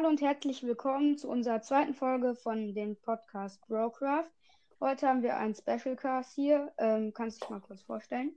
Hallo und herzlich willkommen zu unserer zweiten Folge von dem Podcast Brocraft. Heute haben wir einen Special Cast hier. Ähm, kannst du dich mal kurz vorstellen?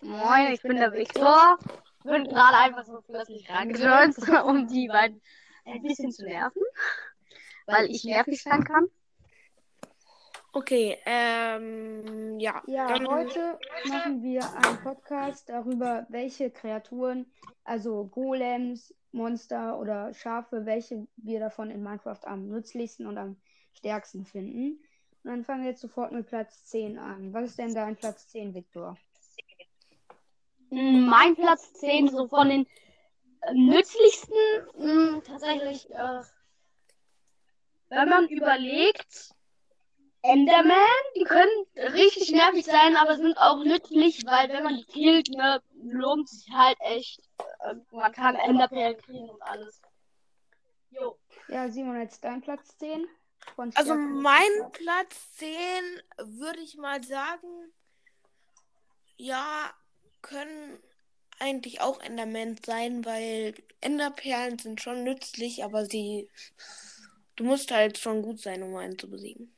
Moin, ich bin der Victor. Ich bin gerade einfach so plötzlich rangejoint, um die beiden ein bisschen zu nerven, weil ich nervig sein kann. Okay, ähm, ja. Ja, dann- heute machen wir einen Podcast darüber, welche Kreaturen, also Golems, Monster oder Schafe, welche wir davon in Minecraft am nützlichsten und am stärksten finden. Und dann fangen wir jetzt sofort mit Platz 10 an. Was ist denn dein Platz 10, Victor? Mm, Mein Platz 10, so von den äh, nützlichsten, mh, tatsächlich, äh, wenn man überlegt, Enderman, die können richtig nervig sein, aber sind auch nützlich, weil wenn man die killt, ne, lohnt sich halt echt. Äh, man kann Enderperlen kriegen und alles. Jo. Ja, Simon, jetzt dein Platz 10. Von Also mein. Platz 10 würde ich mal sagen, ja, können eigentlich auch Enderman sein, weil Enderperlen sind schon nützlich, aber sie, du musst halt schon gut sein, um einen zu besiegen.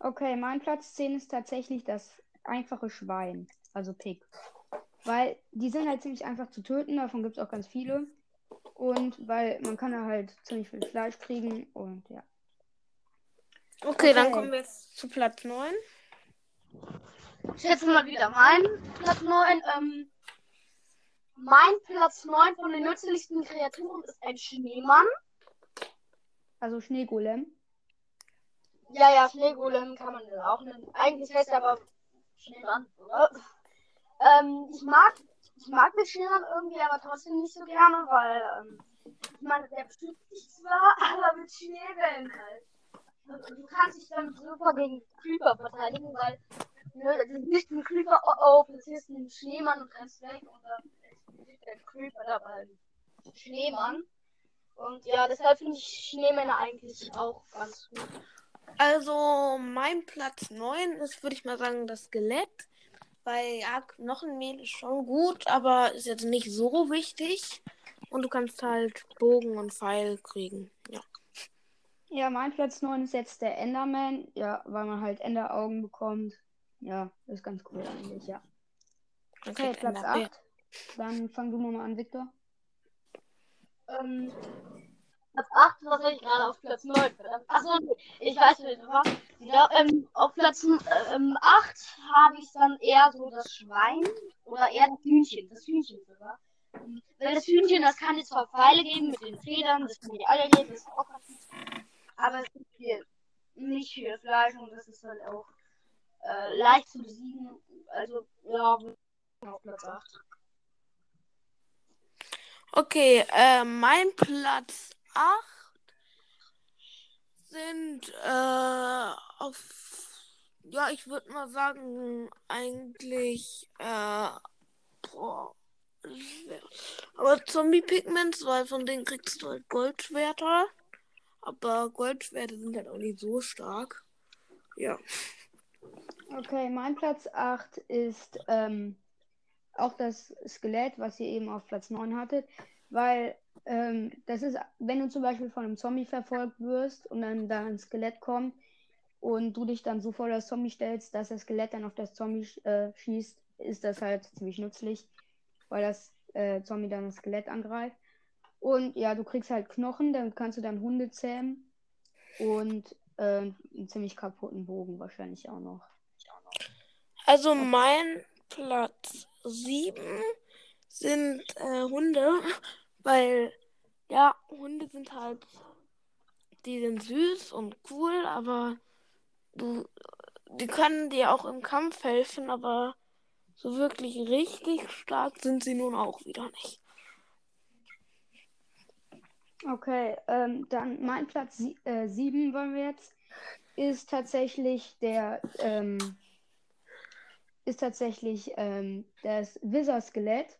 Okay, mein Platz 10 ist tatsächlich das einfache Schwein, also Pig. Weil die sind halt ziemlich einfach zu töten, davon gibt es auch ganz viele. Und weil man kann da halt ziemlich viel Fleisch kriegen und ja. Okay, dann Okay. kommen wir jetzt zu Platz 9. Ich schätze mal wieder mein Platz 9. Ähm, mein Platz 9 von den nützlichsten Kreaturen ist ein Schneemann. Also Schneegolem. Ja, ja, Schneegolem kann man auch nennen. Eigentlich heißt er aber Schneemann? Ähm, ich mag, ich mag den Schneemann irgendwie, aber trotzdem nicht so gerne, weil, ähm, ich meine, der beschützt dich zwar, aber mit Schneebällen halt. Und du kannst dich damit super gegen Creeper verteidigen, weil, ne, ist nicht ein Creeper, oh oh, platzierst einen Schneemann und rennst weg und dann explodiert der Creeper dabei. Schneemann. Und ja, deshalb finde ich Schneemänner eigentlich auch ganz gut. Also mein Platz 9 ist, würde ich mal sagen, das Skelett. Weil ja, Knochenmehl ist schon gut, aber ist jetzt nicht so wichtig. Und du kannst halt Bogen und Pfeil kriegen. Ja. Ja, mein Platz 9 ist jetzt der Enderman. Ja, weil man halt Enderaugen bekommt. Ja, ist ganz cool eigentlich, ja. Okay, kriegt Platz Enderperlen. 8. Dann fang du mal an, Victor. Ähm, Platz 8, was soll ich gerade auf Platz 9? Verdammt. Achso, ich weiß nicht, was. Ja, ähm, auf Platz ähm, 8 habe ich dann eher so das Schwein oder eher das Hühnchen. Das Hühnchen sogar. Ähm, Weil das Hühnchen, das kann jetzt zwar Pfeile geben mit den Federn, das kann die Eier geben, das ist auch ganz gut. Aber es gibt hier nicht viel Fleisch und das ist halt auch äh, leicht zu besiegen. Also, ja, auf Platz 8. Okay, äh, mein Platz 8 sind äh, auf, ja, ich würde mal sagen, eigentlich, äh, boah, aber Zombie-Pigments, weil von denen kriegst du halt Goldschwerter. Aber Goldschwerter sind halt auch nicht so stark. Ja. Okay, mein Platz 8 ist ähm, auch das Skelett, was ihr eben auf Platz 9 hattet. Weil ähm, das ist, wenn du zum Beispiel von einem Zombie verfolgt wirst und dann da ein Skelett kommt und du dich dann so vor das Zombie stellst, dass das Skelett dann auf das Zombie äh, schießt, ist das halt ziemlich nützlich, weil das äh, Zombie dann das Skelett angreift. Und ja, du kriegst halt Knochen, damit kannst du dann Hunde zähmen und äh, einen ziemlich kaputten Bogen wahrscheinlich auch noch. Also mein Platz 7 sind äh, Hunde, weil ja, Hunde sind halt, die sind süß und cool, aber du, die können dir auch im Kampf helfen, aber so wirklich richtig stark sind sie nun auch wieder nicht. Okay, ähm, dann mein Platz sie äh, sieben wollen wir jetzt, ist tatsächlich der, ähm, ist tatsächlich ähm, das Wizard-Skelett,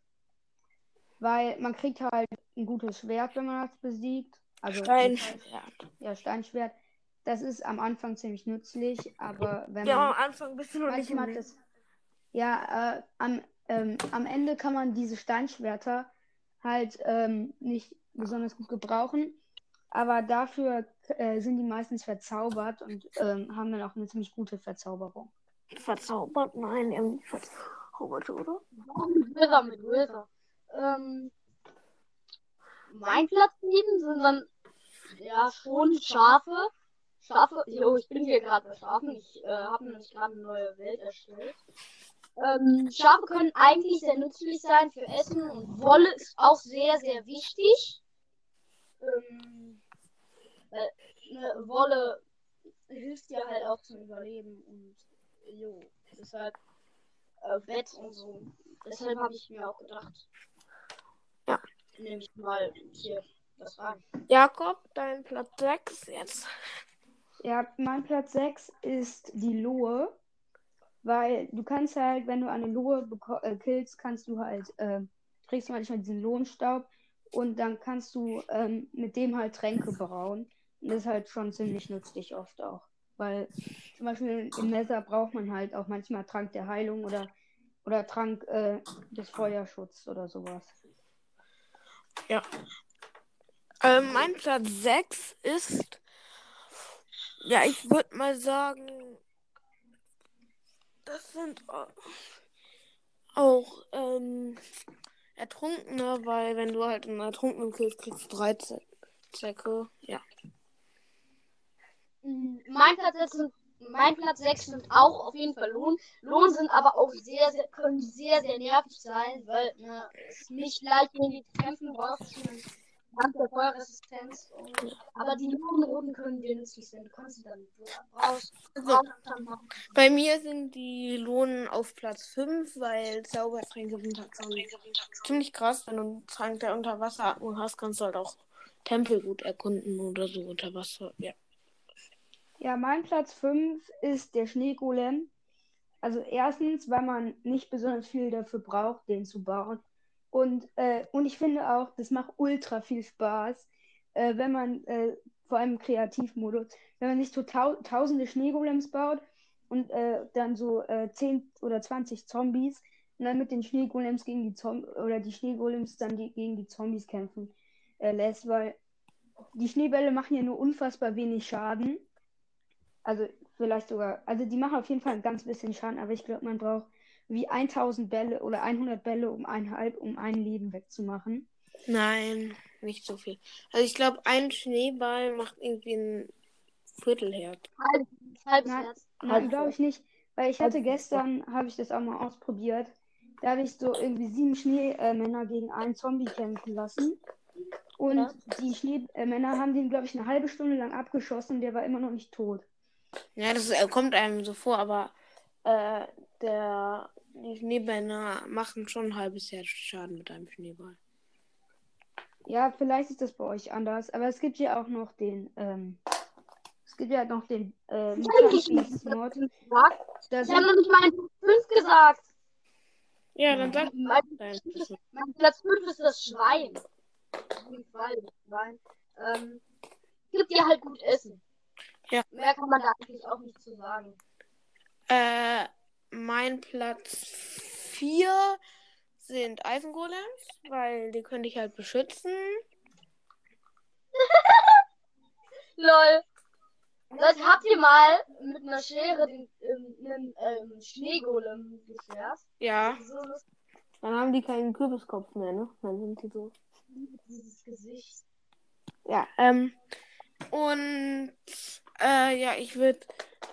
weil man kriegt halt ein gutes Schwert, wenn man das besiegt. Also Steinschwert. ja, Steinschwert. Das ist am Anfang ziemlich nützlich, aber wenn Ja, man am Anfang bist du noch nicht manchmal im das, ja, äh, am, ähm, am Ende kann man diese Steinschwerter halt ähm, nicht besonders gut gebrauchen. Aber dafür äh, sind die meistens verzaubert und ähm, haben dann auch eine ziemlich gute Verzauberung. Verzaubert? Nein, irgendwie verzaubert, oder? Wither, mit Wither. Ähm, mein Platz 7 sind dann ja schon Schafe. Schafe, jo, ich bin hier gerade bei Schafen. Ich äh, habe nämlich gerade eine neue Welt erstellt. Ähm, Schafe können eigentlich sehr nützlich sein für Essen und Wolle ist auch sehr, sehr wichtig. Ähm, äh, Wolle hilft dir halt auch zum Überleben und jo, deshalb äh, Bett und so. Deshalb habe ich mir auch gedacht. Ja. Nehme ich mal hier das rein. Jakob, dein Platz 6 jetzt. Ja, mein Platz 6 ist die Lohe. Weil du kannst halt, wenn du eine Lohe äh, killst, kannst du halt, äh, kriegst du manchmal diesen Lohnstaub und dann kannst du ähm, mit dem halt Tränke brauen. Und das ist halt schon ziemlich nützlich oft auch. Weil zum Beispiel im Messer braucht man halt auch manchmal Trank der Heilung oder, oder Trank äh, des Feuerschutzes oder sowas. Ja. Ähm, mein Platz 6 ist. Ja, ich würde mal sagen. Das sind au- auch ähm, Ertrunkene, weil wenn du halt einen Ertrunkenen killst, kriegst du 13 Zecke. Ja. Mein Platz 6 sind, mein Platz 6 sind auch auf jeden Fall Lohn. Lohn sind aber auch sehr, sehr, können sehr, sehr nervig sein, weil ne, es nicht leicht gegen die kämpfen, brauchst Dank der Feuerresistenz. Und, aber die Lohnroten können dir nützlich sein. Du kannst sie dann brauchst. Also, bei mir sind die Lohnen auf Platz 5, weil Zaubertränke sind halt ziemlich krass. Wenn du einen Trank der Unterwasseratmung hast, kannst du halt auch Tempel gut erkunden oder so unter Wasser. Ja. Ja, mein Platz 5 ist der Schneegolem. Also erstens, weil man nicht besonders viel dafür braucht, den zu bauen. Und, äh, und ich finde auch, das macht ultra viel Spaß, äh, wenn man, äh, vor allem im Kreativmodus, wenn man sich so tau tausende Schneegolems baut und äh, dann so äh, 10 oder 20 Zombies und dann mit den Schneegolems gegen die Zom oder die Schneegolems dann die, gegen die Zombies kämpfen äh, lässt, weil die Schneebälle machen ja nur unfassbar wenig Schaden. Also vielleicht sogar, also die machen auf jeden Fall ein ganz bisschen Schaden, aber ich glaube, man braucht wie 1000 Bälle oder 100 Bälle, um ein halb, um ein Leben wegzumachen. Nein, nicht so viel. Also ich glaube, ein Schneeball macht irgendwie ein Viertelherz. Halb, halbes Nein, Herz. Nein, glaube ich nicht, weil ich hatte Halb- gestern, habe ich das auch mal ausprobiert. Da habe ich so irgendwie sieben Schneemänner gegen einen Zombie kämpfen lassen. Und Ja. die Schneemänner haben den, glaube ich, eine halbe Stunde lang abgeschossen und der war immer noch nicht tot. Ja, das äh, kommt einem so vor, aber äh, der, die Schneebänder machen schon ein halbes Herz Schaden mit einem Schneeball. Ja, vielleicht ist das bei euch anders, aber es gibt ja auch noch den, ähm, es gibt ja noch den, äh, Ich Mod. gesagt. Da Ich habe noch nicht meinen Platz 5 gesagt. Ja, dann sag Mein, dein. mein Platz 5 ist das Schwein. Auf jeden Fall, das Schwein. Ähm, gibt dir halt gut Essen. Ja. Mehr kann man da eigentlich auch nicht zu sagen. Äh, mein Platz 4 sind Eisengolems, weil die könnte ich halt beschützen. Lol. Leute, habt ihr mal mit einer Schere den, ähm, einen ähm, Schneegolem geschert? Ja, So dann haben die keinen Kürbiskopf mehr, ne? Dann sind die so. dieses Gesicht. Ja, ähm, und äh, ja, ich würde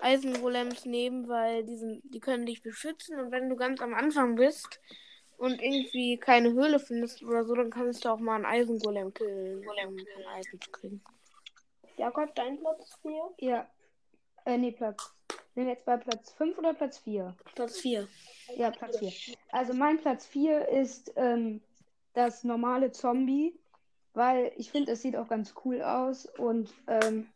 Eisengolems nehmen, weil die, sind, die können dich beschützen und wenn du ganz am Anfang bist und irgendwie keine Höhle findest oder so, dann kannst du auch mal einen Eisengolem killen, um Eisen zu kriegen. Jakob, dein Platz 4? Ja. Äh, nee, Platz. Sind wir jetzt bei Platz 5 oder Platz 4? Platz 4. Ja, Platz 4. Also mein Platz 4 ist ähm, das normale Zombie, weil ich finde, es sieht auch ganz cool aus und ähm,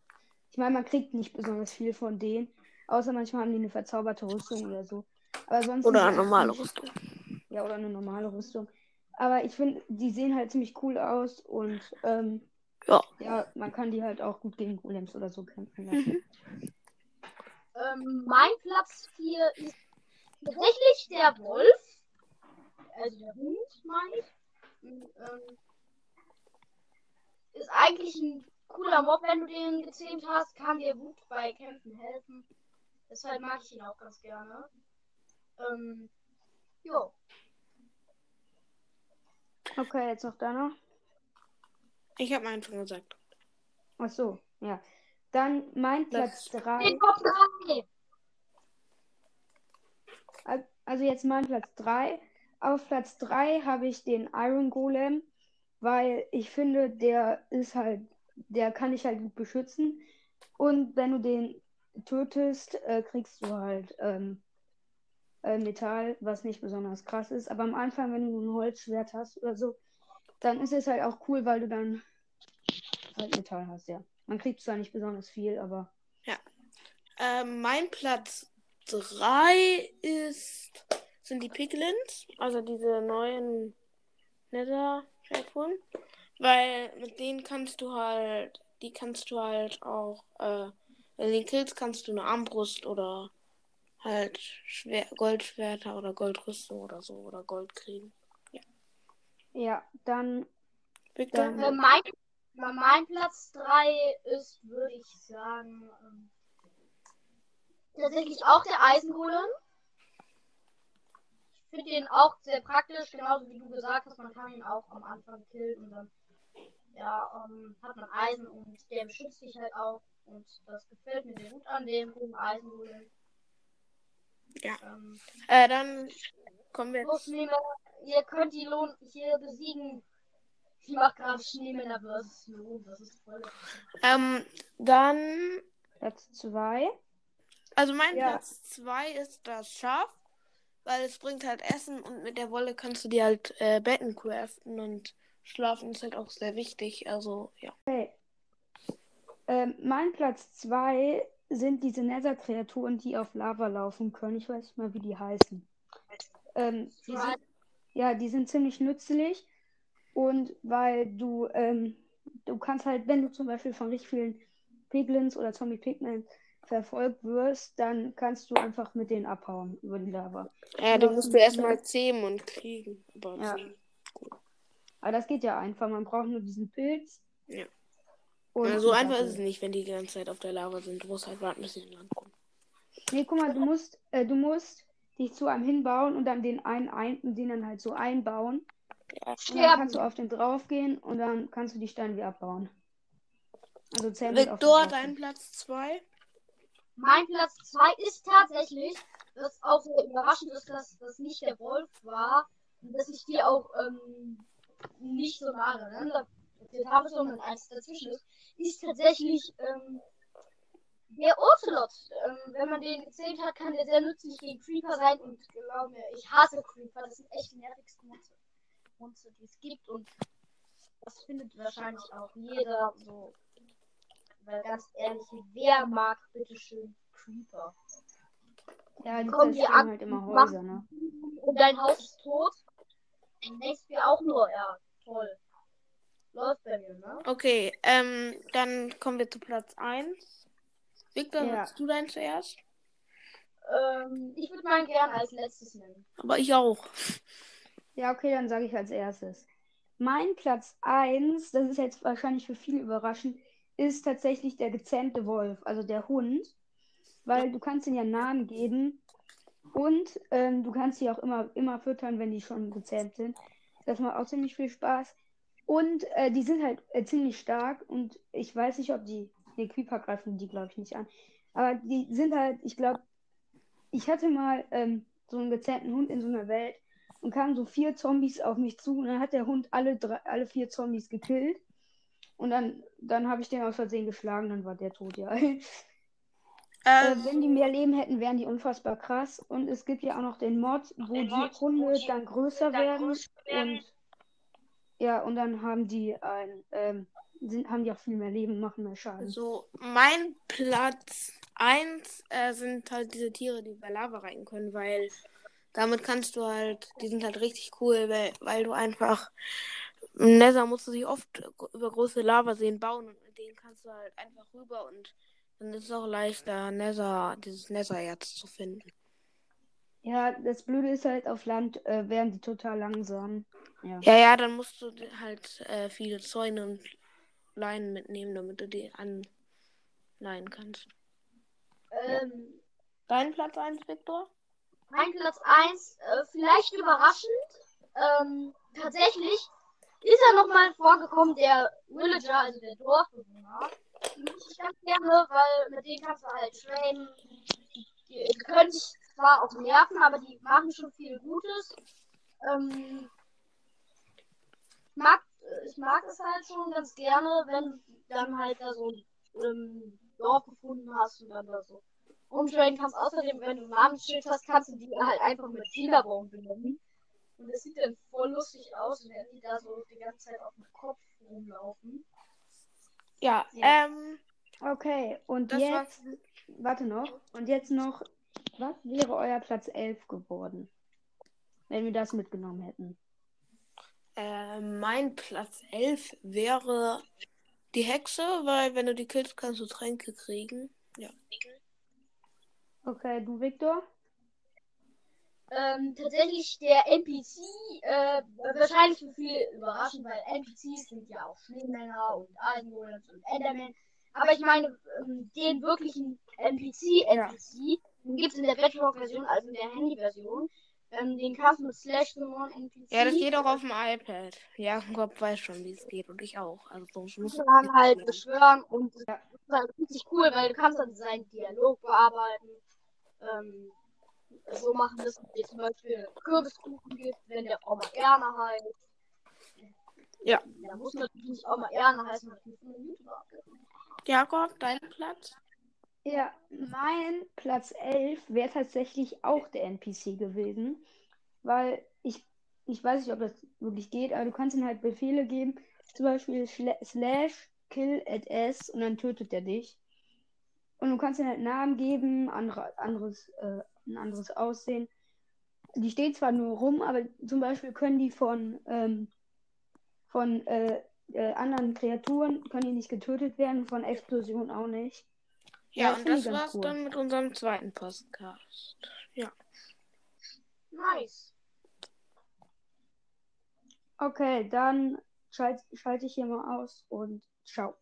ich meine, man kriegt nicht besonders viel von denen, außer manchmal haben die eine verzauberte Rüstung oder so. Aber sonst Oder eine normale Rüstung. Ja, oder eine normale Rüstung. Aber ich finde, die sehen halt ziemlich cool aus und ähm, Ja. ja, man kann die halt auch gut gegen Golems oder so kämpfen lassen. Ähm, mein Platz 4 ist tatsächlich der Wolf. Also der Hund, meine ich. Und, Ähm, ist eigentlich ein cooler Mob, wenn du den gezähmt hast, kann dir gut bei Kämpfen helfen. Deshalb mag ich ihn auch ganz gerne. Ähm, jo. Okay, jetzt noch deiner. Ich habe meinen schon gesagt. Ach so, ja. Dann mein Platz Das- 3. Den Kopf drei. Also jetzt mein Platz 3. Auf Platz 3 habe ich den Iron Golem, weil ich finde, der ist halt, der kann dich halt gut beschützen. Und wenn du den tötest, äh, kriegst du halt ähm, äh, Metall, was nicht besonders krass ist. Aber am Anfang, wenn du ein Holzschwert hast oder so, dann ist es halt auch cool, weil du dann halt Metall hast, ja. Man kriegt zwar nicht besonders viel, aber Ähm, mein Platz 3 ist sind die Piglins, also diese neuen Nether-Kreaturen. Weil mit denen kannst du halt, die kannst du halt auch, äh, wenn du den killst, kannst du eine Armbrust oder halt Schwer Goldschwerter oder Goldrüstung oder so oder Gold kriegen. ja, dann Victor? Dann- Äh, mein, mein Platz 3 ist, würde ich sagen, ähm, tatsächlich auch der Eisengolem. Ich finde den auch sehr praktisch, genauso wie du gesagt hast, man kann ihn auch am Anfang killen und dann ja, ähm, hat man Eisen und der beschützt dich halt auch. Und das gefällt mir sehr gut an dem hohen Eisengolem. Ja. Ähm, Äh, dann kommen wir jetzt. Schneemänner, ihr könnt die Lohn hier besiegen. Ich mach gerade Schneemänner versus Lohn, das ist voll. Ähm, dann Platz 2. Also mein Ja. Platz 2 ist das Schaf, weil es bringt halt Essen und mit der Wolle kannst du dir halt äh, Betten craften und schlafen ist halt auch sehr wichtig. Also ja. Okay. Ähm, mein Platz 2 sind diese Nether-Kreaturen, die auf Lava laufen können. Ich weiß nicht mal, wie die heißen. Ähm, die sind, ja, die sind ziemlich nützlich. Und weil du, ähm, du kannst halt, wenn du zum Beispiel von richtig vielen Piglins oder Zombie Pigmen verfolgt wirst, dann kannst du einfach mit denen abhauen über die Lava. Ja, du musst du erstmal zähmen und kriegen. Aber Ja. zähmen. Aber das geht ja einfach. Man braucht nur diesen Pilz. Ja. Und Ja, so einfach ist es nicht, wenn die die ganze Zeit auf der Lava sind. Du musst halt warten, bis sie in Land kommen. Nee, guck mal, du musst, äh, du musst dich zu einem hinbauen und dann den einen ein, den dann halt so einbauen. Ja. Und dann kannst du auf den draufgehen und dann kannst du die Steine wieder abbauen. Also den Victor, dein Platz 2. Mein Platz 2 ist tatsächlich, was auch sehr überraschend ist, dass das nicht der Wolf war und dass ich die auch ähm, nicht so nah aneinander platziert habe, sondern eins dazwischen ist, ist tatsächlich ähm, der Ocelot. Ähm, wenn man den gezählt hat, kann der sehr nützlich gegen Creeper sein und glaub mir, ich hasse Creeper, das sind echt die nervigsten Monster, Monster die es gibt und das findet wahrscheinlich auch jeder so. Weil ganz ehrlich, wer mag bitte schön Creeper? Ja, die kommen die an halt immer Häuser, ne? Und dein Haus ist tot? Du ja auch nur, ja, toll. Läuft bei mir, ne? Okay, ähm, dann kommen wir zu Platz 1. Victor, Ja. willst du deinen zuerst? Ähm, ich würde meinen gern als letztes nennen. Aber ich auch. Ja, okay, dann sage ich als erstes. Mein Platz 1, das ist jetzt wahrscheinlich für viele überraschend, ist tatsächlich der gezähmte Wolf, also der Hund. Weil du kannst ihn ja Namen geben und ähm, du kannst sie auch immer, immer füttern, wenn die schon gezähmt sind. Das macht auch ziemlich viel Spaß. Und äh, die sind halt äh, ziemlich stark und ich weiß nicht, ob die. Ne, Creeper greifen die, glaube ich, nicht an. Aber die sind halt, ich glaube, ich hatte mal ähm, so einen gezähmten Hund in so einer Welt und kamen so vier Zombies auf mich zu und dann hat der Hund alle, drei, alle vier Zombies gekillt. Und dann, dann habe ich den aus Versehen geschlagen, dann war der tot, ja. äh, Ähm, wenn die mehr Leben hätten, wären die unfassbar krass. Und es gibt ja auch noch den Mod, wo die Hunde dann größer werden. Und ja, und dann haben die ein, ähm, sind, haben die auch viel mehr Leben, machen mehr Schaden. So, mein Platz 1 äh, sind halt diese Tiere, die bei Lava reiten können, weil damit kannst du halt, die sind halt richtig cool, weil, weil du einfach im Nether musst du dich oft über große Lavaseen bauen und mit denen kannst du halt einfach rüber und dann ist es auch leichter, Nether, dieses Nethererz zu finden. Ja, das Blöde ist halt, auf Land äh, wären die total langsam. Ja. Ja, ja, dann musst du halt äh, viele Zäune und Leinen mitnehmen, damit du die anleihen kannst. Ähm, Dein Platz 1, Victor? mein Platz 1, äh, vielleicht überraschend. Ähm, tatsächlich ist er nochmal vorgekommen, der Villager, also der Dorfbewohner. Ich ganz gerne, weil mit denen kannst du halt trainen. Die, die, können sich zwar auch nerven, aber die machen schon viel Gutes. Ähm, mag, ich mag es halt schon ganz gerne, wenn du dann halt da so ein ähm, Dorf gefunden hast und dann da so umtrainen kannst. Außerdem, wenn du ein Namensschild hast, kannst du die halt einfach mit Fehlerbaum benennen. Und das sieht dann voll lustig aus, wenn die da so die ganze Zeit auf dem Kopf rumlaufen. Ja, Ja. ähm, Okay, und jetzt, war's. warte noch, und jetzt noch, was wäre euer Platz 11 geworden, wenn wir das mitgenommen hätten? Äh, mein Platz 11 wäre die Hexe, weil wenn du die killst, kannst du Tränke kriegen. Ja. Okay, du, Victor? Ähm, tatsächlich der NPC, äh, wahrscheinlich für viele überraschend, weil NPCs sind ja auch Schneemänner und Eisengolems und Enderman. Aber ich meine, ähm, den wirklichen NPC, NPC, den gibt es in der Bedrock-Version, also in der Handy-Version. Ähm, den kannst du mit Slash Summon NPC. Ja, das geht auch auf dem iPad. Jakob weiß schon, wie es geht und ich auch. Also sonst muss du dann halt beschwören und das ist halt richtig cool, weil du kannst dann seinen Dialog bearbeiten. Ähm, so machen, dass es dir zum Beispiel Kürbiskuchen gibt, wenn der Oma Erna heißt. Ja. Da muss natürlich nicht Oma Erna heißen, weil ich von YouTuber abgeben. Jakob, dein Platz? Ja, mein Platz 11 wäre tatsächlich auch der NPC gewesen, weil ich, ich weiß nicht, ob das wirklich geht, aber du kannst ihm halt Befehle geben, zum Beispiel slash kill at s und dann tötet er dich. Und du kannst ihm halt Namen geben, andere, anderes, äh, ein anderes Aussehen. Die steht zwar nur rum, aber zum Beispiel können die von, ähm, von äh, äh, anderen Kreaturen, können die nicht getötet werden, von Explosionen auch nicht. Ja, Ja, und das war's cool. dann mit unserem zweiten Podcast. Ja. Nice. Okay, dann schalte schalt ich hier mal aus und ciao.